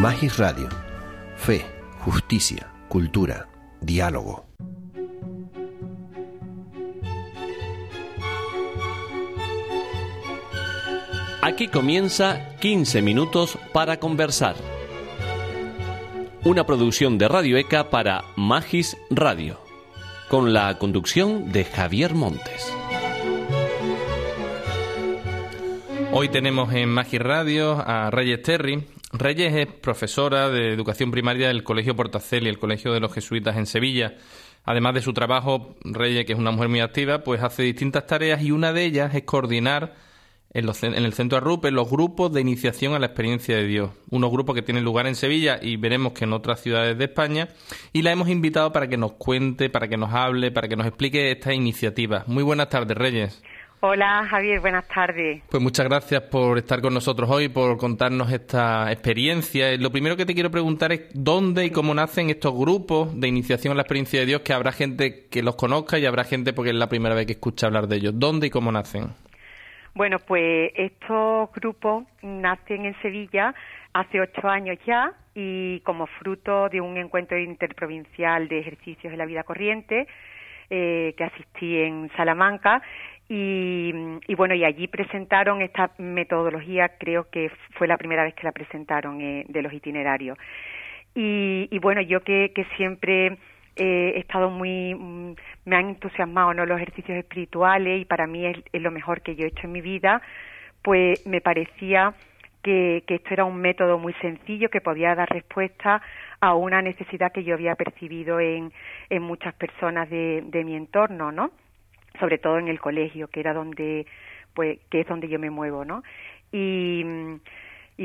Magis Radio. Fe, justicia, cultura, diálogo. Aquí comienza 15 minutos para conversar. Una producción de Radio ECA para Magis Radio, con la conducción de Javier Montes. Hoy tenemos en Magis Radio a Reyes Terry. Reyes es profesora de educación primaria del Colegio Portaceli, el Colegio de los Jesuitas en Sevilla. Además de su trabajo, Reyes, que es una mujer muy activa, pues hace distintas tareas y una de ellas es coordinar en, el centro Arrupe los grupos de iniciación a la experiencia de Dios. Unos grupos que tienen lugar en Sevilla y veremos que en otras ciudades de España. Y la hemos invitado para que nos cuente, para que nos hable, para que nos explique esta iniciativa. Muy buenas tardes, Reyes. Hola Javier, buenas tardes. Pues muchas gracias por estar con nosotros hoy, por contarnos esta experiencia. Lo primero que te quiero preguntar es dónde y cómo nacen estos grupos de iniciación a la experiencia de Dios, que habrá gente que los conozca y habrá gente porque es la primera vez que escucha hablar de ellos. ¿Dónde y cómo nacen? Bueno, pues estos grupos nacen en Sevilla hace ocho años ya y como fruto de un encuentro interprovincial de ejercicios de la vida corriente eh, que asistí en Salamanca y, bueno, y allí presentaron esta metodología, creo que fue la primera vez que la presentaron eh, de los itinerarios. Y, bueno, yo que, siempre he estado muy, mm, me han entusiasmado ¿no? los ejercicios espirituales y para mí es, lo mejor que yo he hecho en mi vida, pues me parecía que, que, esto era un método muy sencillo que podía dar respuesta a una necesidad que yo había percibido en, en muchas personas de, de mi entorno, ¿no? Sobre todo en el colegio, que era donde, pues, que es donde yo me muevo, ¿no? Y,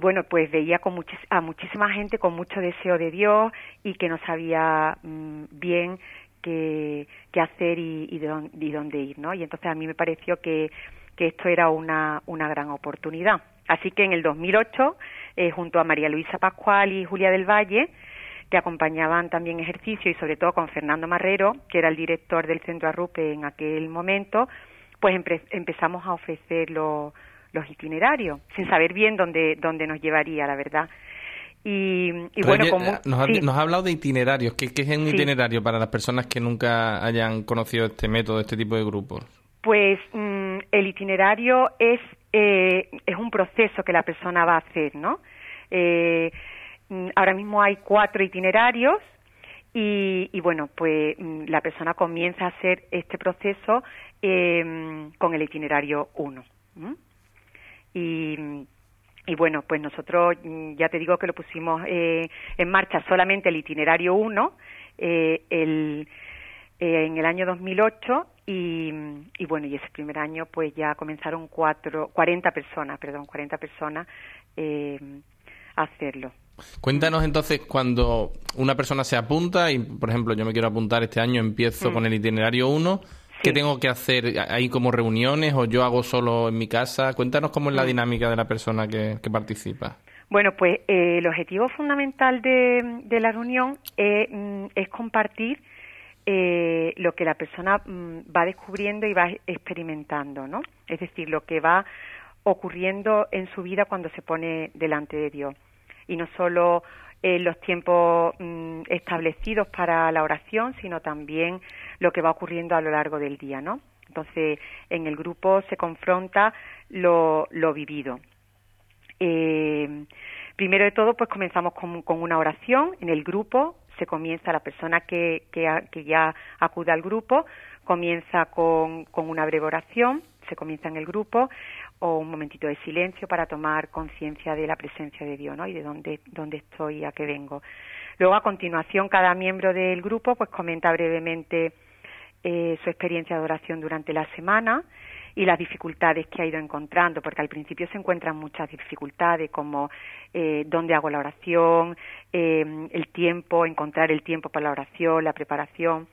bueno, pues veía con a muchísima gente con mucho deseo de Dios y que no sabía mm, bien qué, hacer y, y, dónde ir, ¿no? Y entonces a mí me pareció que, que esto era una, una gran oportunidad. Así que en el 2008, eh, junto a María Luisa Pascual y Julia del Valle, que acompañaban también ejercicio y sobre todo con Fernando Marrero, que era el director del Centro Arrupe en aquel momento, pues empezamos a ofrecer los los itinerarios, sin saber bien dónde, dónde nos llevaría, la verdad. Y, bueno, como, nos, ha, hablado de itinerarios. ¿Qué, es un itinerario para las personas que nunca hayan conocido este método, este tipo de grupos? Pues mm, el itinerario es, eh, es un proceso que la persona va a hacer, ¿no? Eh, mm, ahora mismo hay cuatro itinerarios y, bueno, pues mm, la persona comienza a hacer este proceso con el itinerario 1. Y, bueno, pues nosotros mm, ya te digo que lo pusimos eh, en marcha solamente el itinerario 1 eh, el, eh, en el año 2008 y, y bueno, y ese primer año pues ya comenzaron cuatro, 40 personas, perdón, 40 personas eh, a hacerlo. Cuéntanos entonces cuando una persona se apunta y, por ejemplo, yo me quiero apuntar este año, empiezo mm. con el itinerario 1 ¿Qué tengo que hacer? ¿Hay como reuniones o yo hago solo en mi casa? Cuéntanos cómo es la mm. dinámica de la persona que, participa. Bueno, pues eh, el objetivo fundamental de, la reunión mm, es, compartir eh, lo que la persona mm, va descubriendo y va experimentando, ¿no? Es decir, lo que va ocurriendo en su vida cuando se pone delante de Dios. Y no solo en los tiempos establecidos para la oración, sino también lo que va ocurriendo a lo largo del día, ¿no? Entonces, en el grupo se confronta lo, lo vivido. Eh, primero de todo, pues comenzamos con, con, una oración en el grupo. Se comienza, la persona que, que, que ya acude al grupo, comienza con, con, una breve oración, se comienza en el grupo, o un momentito de silencio para tomar conciencia de la presencia de Dios, ¿no? Y de dónde, dónde estoy y a qué vengo. Luego, a continuación, cada miembro del grupo, pues comenta brevemente eh, su experiencia de oración durante la semana y las dificultades que ha ido encontrando, porque al principio se encuentran muchas dificultades como eh, dónde hago la oración, eh, el tiempo, encontrar el tiempo para la oración, la preparación.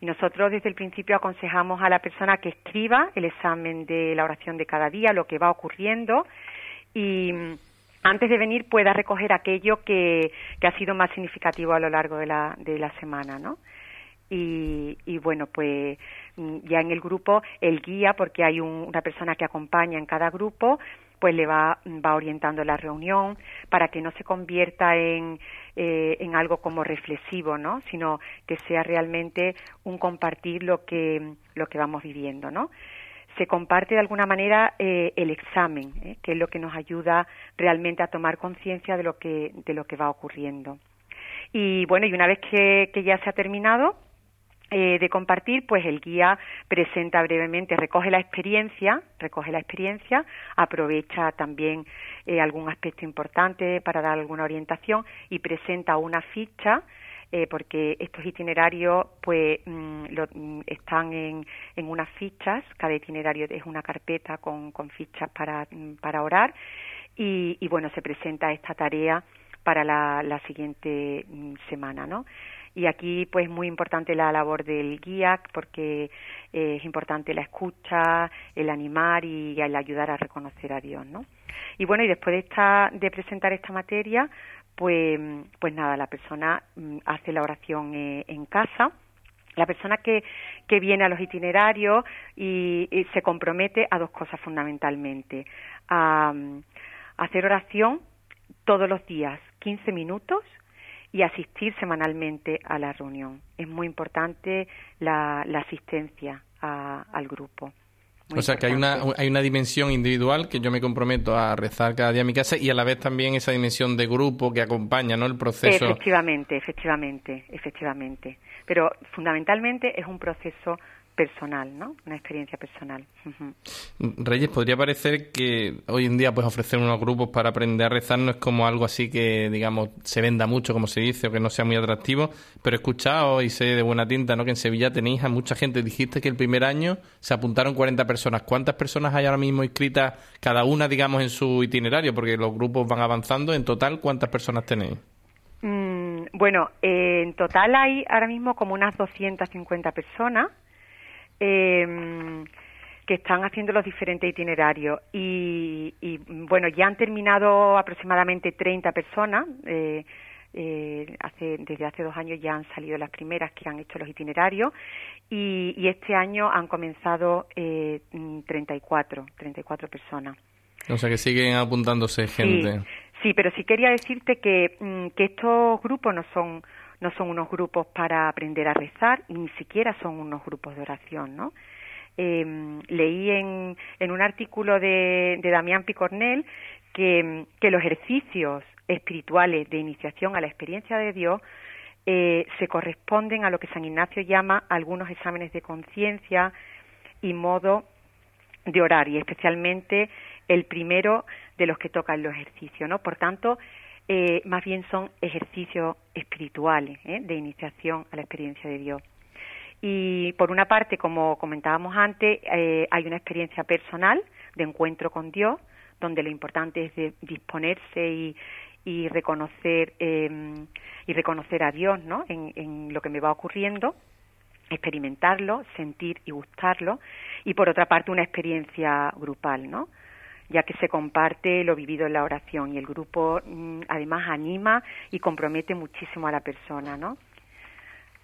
Y nosotros desde el principio aconsejamos a la persona que escriba el examen de la oración de cada día, lo que va ocurriendo y antes de venir pueda recoger aquello que, que ha sido más significativo a lo largo de la, de la semana, ¿no? Y, y bueno, pues mm, ya en el grupo el guía, porque hay una persona que acompaña en cada grupo, pues le va, va orientando la reunión para que no se convierta en, eh, en algo como reflexivo, ¿no? Sino que sea realmente un compartir lo que, lo que vamos viviendo, ¿no? se comparte de alguna manera eh, el examen, ¿eh? que es lo que nos ayuda realmente a tomar conciencia de lo que de lo que va ocurriendo. Y bueno, y una vez que, que ya se ha terminado, eh, de compartir, pues el guía presenta brevemente, recoge la experiencia, recoge la experiencia, aprovecha también eh, algún aspecto importante para dar alguna orientación y presenta una ficha eh, porque estos itinerarios pues mm, mm, están en, unas fichas, cada itinerario es una carpeta con, con fichas para, mm, para orar y, y, bueno, se presenta esta tarea para la, la siguiente semana, ¿no? y aquí pues muy importante la labor del guía porque eh, es importante la escucha, el animar y el ayudar a reconocer a Dios, ¿no? Y bueno, y después de esta de presentar esta materia, pues pues nada, la persona mm, hace la oración eh, en casa. La persona que, que viene a los itinerarios y, se compromete a dos cosas fundamentalmente. A, a hacer oración todos los días, 15 minutos, y asistir semanalmente a la reunión. Es muy importante la, asistencia al grupo. o sea que hay una, hay una dimensión individual que yo me comprometo a rezar cada día en mi casa y a la vez también esa dimensión de grupo que acompaña ¿no? el proceso. Efectivamente, efectivamente, efectivamente. Pero fundamentalmente es un proceso personal, ¿no? Una experiencia personal. Reyes, podría parecer que hoy en día pues ofrecer unos grupos para aprender a rezar no es como algo así que, digamos, se venda mucho, como se dice, o que no sea muy atractivo, pero he escuchado y sé de buena tinta, ¿no? Que en Sevilla tenéis a mucha gente. Dijiste que el primer año se apuntaron 40 personas. ¿Cuántas personas hay ahora mismo inscritas, cada una, digamos, en su itinerario? Porque los grupos van avanzando. En total, ¿cuántas personas tenéis? Mm, bueno, eh, en total hay ahora mismo como unas 250 personas eh, que están haciendo los diferentes itinerarios. Y, bueno ya han terminado aproximadamente 30 personas eh, eh, hace, desde hace dos años ya han salido las primeras que han hecho los itinerarios y, y este año han comenzado eh, 34 34 personas. O sea que siguen apuntándose gente. Sí, sí pero sí quería decirte que, mm, que estos grupos no son no son unos grupos para aprender a rezar y ni siquiera son unos grupos de oración, ¿no? Eh, leí en, en, un artículo de, de Damián Picornel que, que, los ejercicios espirituales de iniciación a la experiencia de Dios eh, se corresponden a lo que San Ignacio llama algunos exámenes de conciencia y modo de orar, y especialmente el primero de los que tocan los ejercicios, ¿no? Por tanto, eh, más bien son ejercicios espirituales ¿eh? de iniciación a la experiencia de Dios. Y por una parte, como comentábamos antes, eh, hay una experiencia personal de encuentro con Dios, donde lo importante es disponerse y, y reconocer em, y reconocer a Dios, ¿no? En, en lo que me va ocurriendo, experimentarlo, sentir y gustarlo. Y por otra parte, una experiencia grupal, ¿no? Ya que se comparte lo vivido en la oración y el grupo mm, además anima y compromete muchísimo a la persona, ¿no?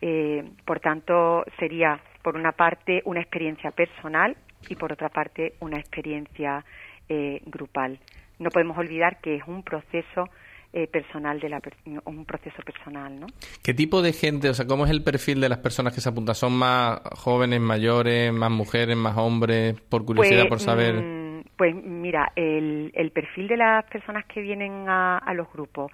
Eh, por tanto, sería por una parte una experiencia personal y por otra parte una experiencia eh, grupal. No podemos olvidar que es un proceso eh, personal de la un proceso personal, ¿no? ¿Qué tipo de gente, o sea, cómo es el perfil de las personas que se apuntan? ¿Son más jóvenes, mayores, más mujeres, más hombres? Por curiosidad, por pues, saber. Mm, pues mira, el, el perfil de las personas que vienen a, a los grupos,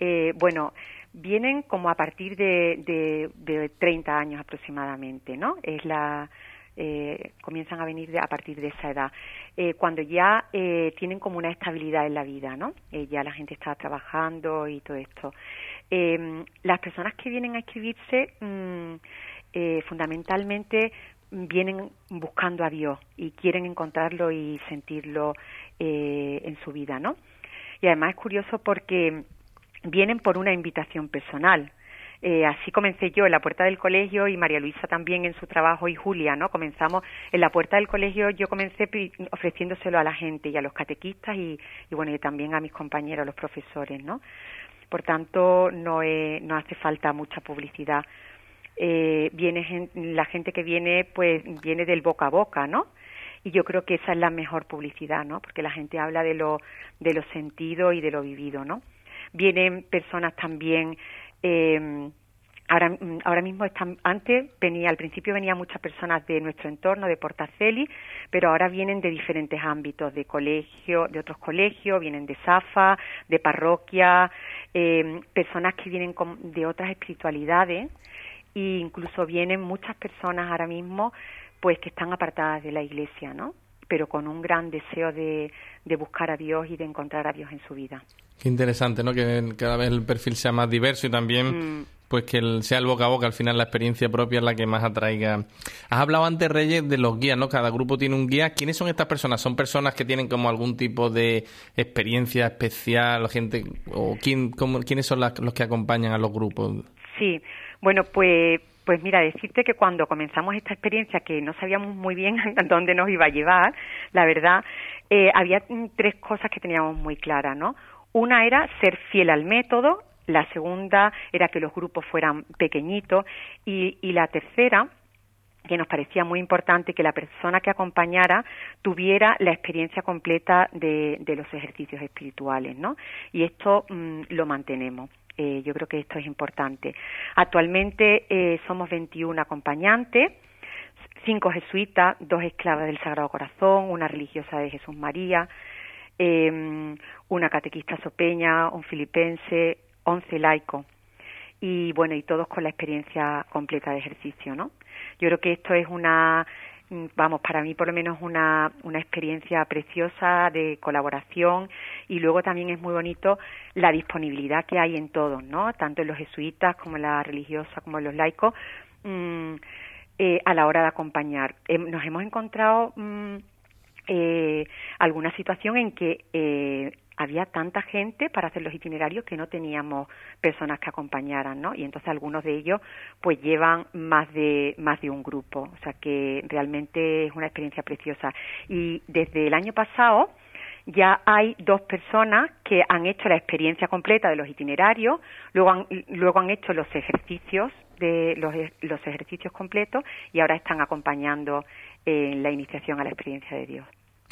eh, bueno, vienen como a partir de, de, de 30 años aproximadamente, ¿no? Es la, eh, comienzan a venir a partir de esa edad, eh, cuando ya eh, tienen como una estabilidad en la vida, ¿no? Eh, ya la gente está trabajando y todo esto. Eh, las personas que vienen a escribirse, mm, fundamentalmente vienen buscando a Dios y quieren encontrarlo y sentirlo eh, en su vida, ¿no? Y además es curioso porque vienen por una invitación personal. Eh, así comencé yo en la puerta del colegio y María Luisa también en su trabajo y Julia, ¿no? Comenzamos en la puerta del colegio, yo comencé ofreciéndoselo a la gente y a los catequistas y, bueno, y también a mis compañeros, los profesores, ¿no? Por tanto, no, no hace falta mucha publicidad eh, viene la gente que viene, pues viene del boca a boca, ¿no? y yo creo que esa es la mejor publicidad, ¿no? Porque la gente habla de lo, de lo sentido y de lo vivido, ¿no? Vienen personas también eh, Ahora, ahora mismo están, antes venía, al principio venían muchas personas de nuestro entorno, de Portaceli, pero ahora vienen de diferentes ámbitos, de colegio, de otros colegios, vienen de SAFA, de parroquia, eh, personas que vienen de otras espiritualidades e incluso vienen muchas personas ahora mismo pues que están apartadas de la iglesia, ¿no? pero con un gran deseo de, de buscar a Dios y de encontrar a Dios en su vida. Qué interesante, ¿no? Que cada vez el perfil sea más diverso y también mm pues que sea el boca a boca, al final la experiencia propia es la que más atraiga. Has hablado antes, Reyes, de los guías, ¿no? Cada grupo tiene un guía. ¿Quiénes son estas personas? ¿Son personas que tienen como algún tipo de experiencia especial, gente, o quién, quiénes son los que acompañan a los grupos? Sí, bueno, pues pues mira, decirte que cuando comenzamos esta experiencia, que no sabíamos muy bien a dónde nos iba a llevar, la verdad, eh, había tres cosas que teníamos muy claras, ¿no? Una era ser fiel al método, la segunda era que los grupos fueran pequeñitos y, la tercera que nos parecía muy importante que la persona que acompañara tuviera la experiencia completa de, los ejercicios espirituales, ¿no? Y esto mm, lo mantenemos. Eh, yo creo que esto es importante. Actualmente eh, somos 21 acompañantes, cinco jesuitas, dos esclavas del Sagrado Corazón, una religiosa de Jesús María, eh, una catequista sopeña, un filipense, 11 laicos y bueno, y todos con la experiencia completa de ejercicio, ¿no? Yo creo que esto es una, vamos, para mí por lo menos una, una experiencia preciosa de colaboración y luego también es muy bonito la disponibilidad que hay en todos, ¿no? Tanto en los jesuitas como en la religiosa como en los laicos mm, eh, a la hora de acompañar. nos hemos encontrado mm, eh, alguna situación en que eh, había tanta gente para hacer los itinerarios que no teníamos personas que acompañaran, ¿no? Y entonces algunos de ellos pues llevan más de más de un grupo, o sea que realmente es una experiencia preciosa. Y desde el año pasado ya hay dos personas que han hecho la experiencia completa de los itinerarios, luego han, luego han hecho los ejercicios de los, los ejercicios completos y ahora están acompañando en la iniciación a la experiencia de Dios.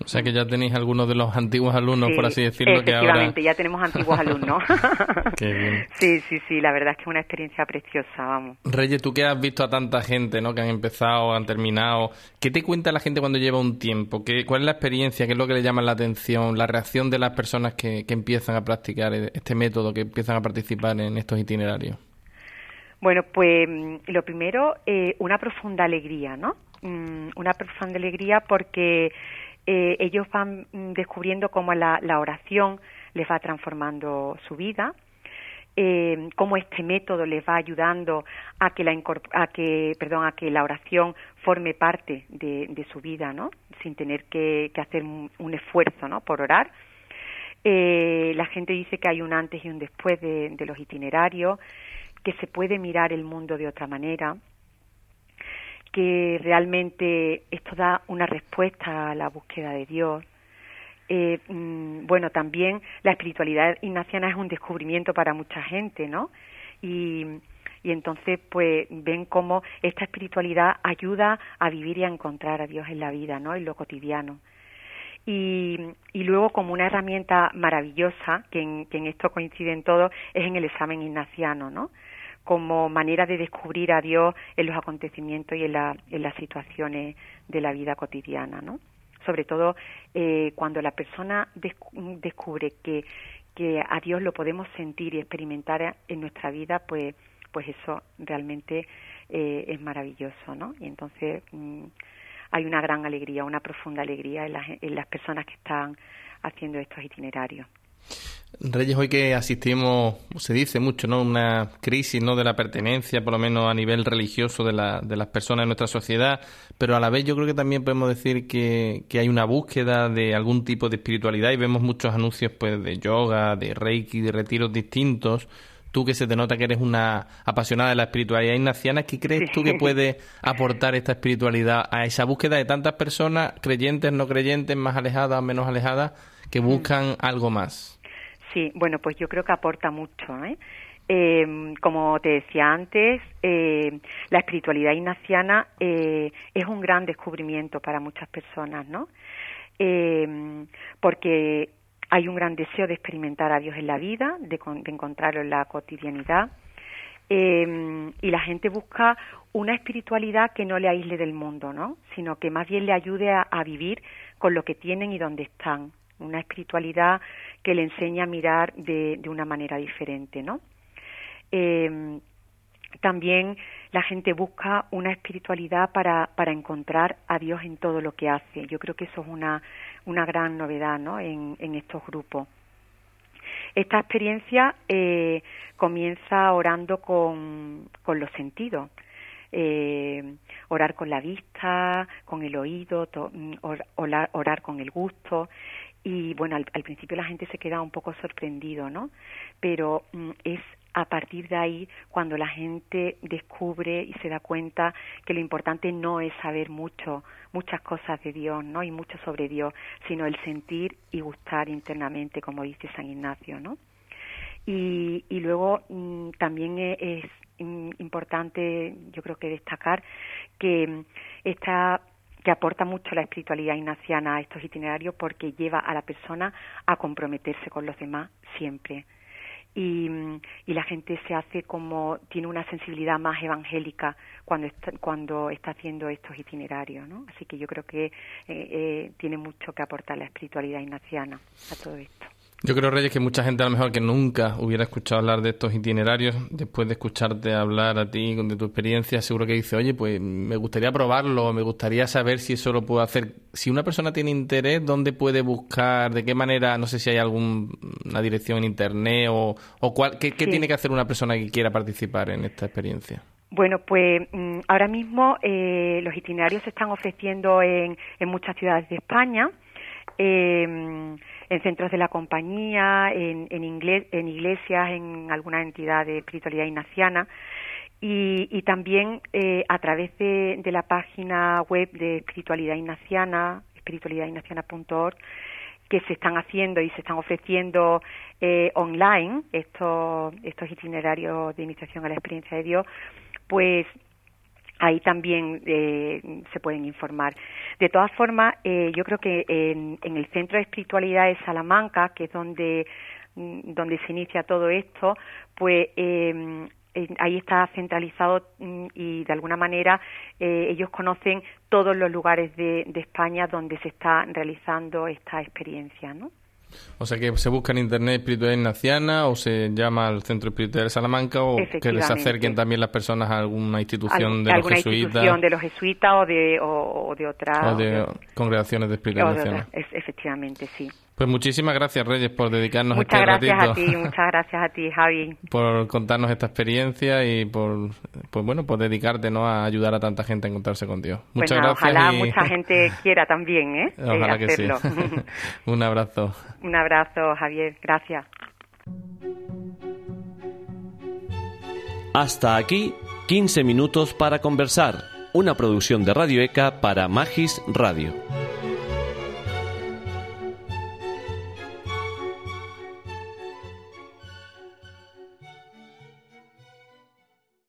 O sea que ya tenéis algunos de los antiguos alumnos, por así decirlo, que ahora... ya tenemos antiguos alumnos. Qué bien. Sí, sí, sí, la verdad es que es una experiencia preciosa, vamos. Reyes, tú que has visto a tanta gente, ¿no? Que han empezado, han terminado, ¿qué te cuenta la gente cuando lleva un tiempo? ¿Qué, ¿Cuál es la experiencia? ¿Qué es lo que le llama la atención? ¿La reacción de las personas que, que empiezan a practicar este método, que empiezan a participar en estos itinerarios? Bueno, pues mm, lo primero, eh, una profunda alegría, ¿no? Mm, una profunda alegría porque eh, ellos van mm, descubriendo cómo la, oración les va transformando su vida, eh, cómo este método les va ayudando a que la a que perdón a que la oración forme parte de, su vida no sin tener que, hacer un, esfuerzo no por orar. Eh, la gente dice que hay un antes y un después de los itinerarios que se puede mirar el mundo de otra manera que realmente esto da una respuesta a la búsqueda de Dios. Eh, mm, bueno, también la espiritualidad ignaciana es un descubrimiento para mucha gente, ¿no? Y, entonces, pues, ven cómo esta espiritualidad ayuda a vivir y a encontrar a Dios en la vida, ¿no? En lo cotidiano. Y, y luego, como una herramienta maravillosa, que en, que en esto coinciden todos, es en el examen ignaciano, ¿no? Como manera de descubrir a Dios en los acontecimientos y en, las situaciones de la vida cotidiana, ¿no? Sobre todo eh, cuando la persona descubre que, que a Dios lo podemos sentir y experimentar en nuestra vida, pues, pues eso realmente eh, es maravilloso, ¿no? Y entonces mm, hay una gran alegría, una profunda alegría en las, en las personas que están haciendo estos itinerarios. Reyes, hoy que asistimos, se dice mucho, ¿no? Una crisis, ¿no? De la pertenencia, por lo menos a nivel religioso de, la, de las personas en nuestra sociedad, pero a la vez yo creo que también podemos decir que, que hay una búsqueda de algún tipo de espiritualidad y vemos muchos anuncios, pues, de yoga, de reiki, de retiros distintos. Tú que se te nota que eres una apasionada de la espiritualidad ignaciana, ¿qué crees tú que puede aportar esta espiritualidad a esa búsqueda de tantas personas, creyentes, no creyentes, más alejadas, menos alejadas, que buscan algo más? Sí, bueno, pues yo creo que aporta mucho. ¿eh? Eh, como te decía antes, eh, la espiritualidad ignaciana eh, es un gran descubrimiento para muchas personas, ¿no? porque hay un gran deseo de experimentar a Dios en la vida, de, encontrarlo en la cotidianidad, y la gente busca una espiritualidad que no le aísle del mundo, ¿no? Sino que más bien le ayude a, a vivir con lo que tienen y donde están. Una espiritualidad que le enseña a mirar de, de una manera diferente, ¿no? Eh, también la gente busca una espiritualidad para, para encontrar a Dios en todo lo que hace. Yo creo que eso es una, una gran novedad ¿no? en, en estos grupos. Esta experiencia eh, comienza orando con, con los sentidos. Eh, orar con la vista, con el oído, mm, orar, con el gusto. Y bueno, al, principio la gente se queda un poco sorprendido, ¿no? Pero mm, es a partir de ahí cuando la gente descubre y se da cuenta que lo importante no es saber mucho, muchas cosas de Dios, ¿no? Y mucho sobre Dios, sino el sentir y gustar internamente, como dice San Ignacio, ¿no? Y, y luego mm, también e, es, importante, yo creo que destacar que esta que aporta mucho la espiritualidad ignaciana a estos itinerarios porque lleva a la persona a comprometerse con los demás siempre y, y, la gente se hace como tiene una sensibilidad más evangélica cuando está, cuando está haciendo estos itinerarios, ¿no? Así que yo creo que eh, eh, tiene mucho que aportar la espiritualidad ignaciana a todo esto. Yo creo, Reyes, que mucha gente a lo mejor que nunca hubiera escuchado hablar de estos itinerarios, después de escucharte hablar a ti de tu experiencia, seguro que dice, oye, pues me gustaría probarlo, me gustaría saber si eso lo puedo hacer. Si una persona tiene interés, ¿dónde puede buscar? ¿De qué manera? No sé si hay alguna dirección en Internet o, o cuál, qué, tiene que hacer una persona que quiera participar en esta experiencia. Bueno, pues mm, ahora mismo eh, los itinerarios se están ofreciendo en, en muchas ciudades de España. Eh, en centros de la compañía, en, en, en iglesias, en alguna entidad de espiritualidad ignaciana. Y, y también eh, a través de, la página web de espiritualidad ignaciana, espiritualidadignaciana.org, que se están haciendo y se están ofreciendo eh, online estos, estos itinerarios de iniciación a la experiencia de Dios, pues ahí también eh, se pueden informar. De todas formas, eh, yo creo que en, el Centro de Espiritualidad de Salamanca, que es donde, mm, donde se inicia todo esto, pues eh, ahí está centralizado mm, y de alguna manera ellos conocen todos los lugares de, de España donde se está realizando esta experiencia, ¿no? O sea que se busca en internet espiritualidad ignaciana o se llama al Centro Espiritual de Salamanca o que les acerquen también las personas a alguna institución de los jesuitas. institución de los jesuitas o de, o, de otras. O de congregaciones de espiritualidad efectivamente, sí. Pues muchísimas gracias, Reyes, por dedicarnos muchas este gracias ratito. a ti, muchas gracias a ti, Javi. Por contarnos esta experiencia y por, pues bueno, por dedicarte ¿no? a ayudar a tanta gente a encontrarse con Dios. Muchas gracias. Ojalá mucha gente quiera también, ¿eh? Ojalá que sí. Un abrazo. Un abrazo, Javier. Gracias. Hasta aquí, 15 minutos para conversar. Una producción de Radio ECA para Magis Radio.